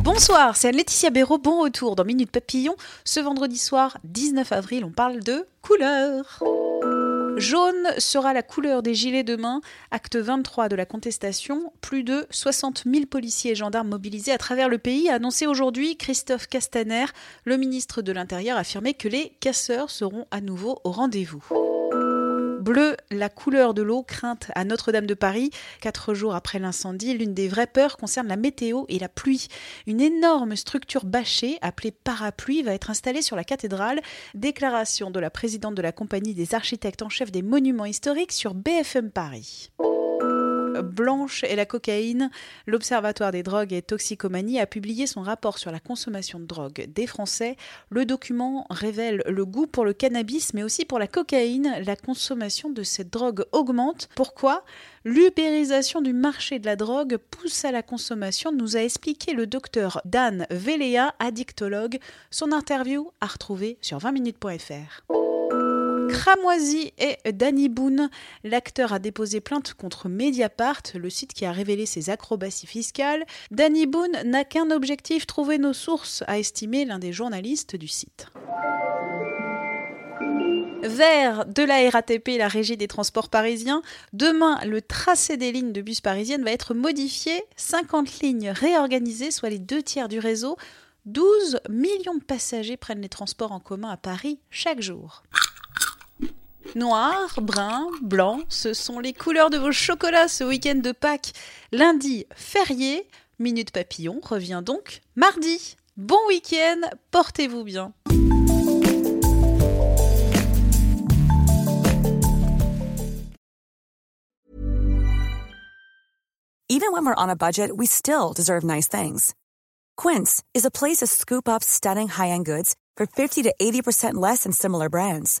Bonsoir, c'est Laetitia Béraud. Bon retour dans Minute Papillon. Ce vendredi soir, 19 avril, on parle de couleur. Jaune sera la couleur des gilets demain. Acte 23 de la contestation. Plus de 60 000 policiers et gendarmes mobilisés à travers le pays a annoncé aujourd'hui Christophe Castaner. Le ministre de l'Intérieur a affirmé que les casseurs seront à nouveau au rendez-vous. Bleu, la couleur de l'eau crainte à Notre-Dame de Paris. Quatre jours après l'incendie, l'une des vraies peurs concerne la météo et la pluie. Une énorme structure bâchée, appelée parapluie, va être installée sur la cathédrale. Déclaration de la présidente de la compagnie des architectes en chef des monuments historiques sur BFM Paris. Blanche et la cocaïne, l'Observatoire des drogues et toxicomanie a publié son rapport sur la consommation de drogue des Français. Le document révèle le goût pour le cannabis, mais aussi pour la cocaïne. La consommation de cette drogue augmente. Pourquoi? L'ubérisation du marché de la drogue pousse à la consommation, nous a expliqué le docteur Dan Velea, addictologue. Son interview à retrouver sur 20minutes.fr. Cramoisi et Danny Boone. L'acteur a déposé plainte contre Mediapart, le site qui a révélé ses acrobaties fiscales. Danny Boone n'a qu'un objectif, trouver nos sources, a estimé l'un des journalistes du site. Vert de la RATP, la régie des transports parisiens. Demain, le tracé des lignes de bus parisiennes va être modifié. 50 lignes réorganisées, soit les deux tiers du réseau. 12 millions de passagers prennent les transports en commun à Paris chaque jour. Noir, brun, blanc, ce sont les couleurs de vos chocolats ce week-end de Pâques. Lundi, férié, Minute Papillon revient donc mardi. Bon week-end, portez-vous bien. Even when we're on a budget, we still deserve nice things. Quince is a place to scoop up stunning high-end goods for 50 to 80% less than similar brands.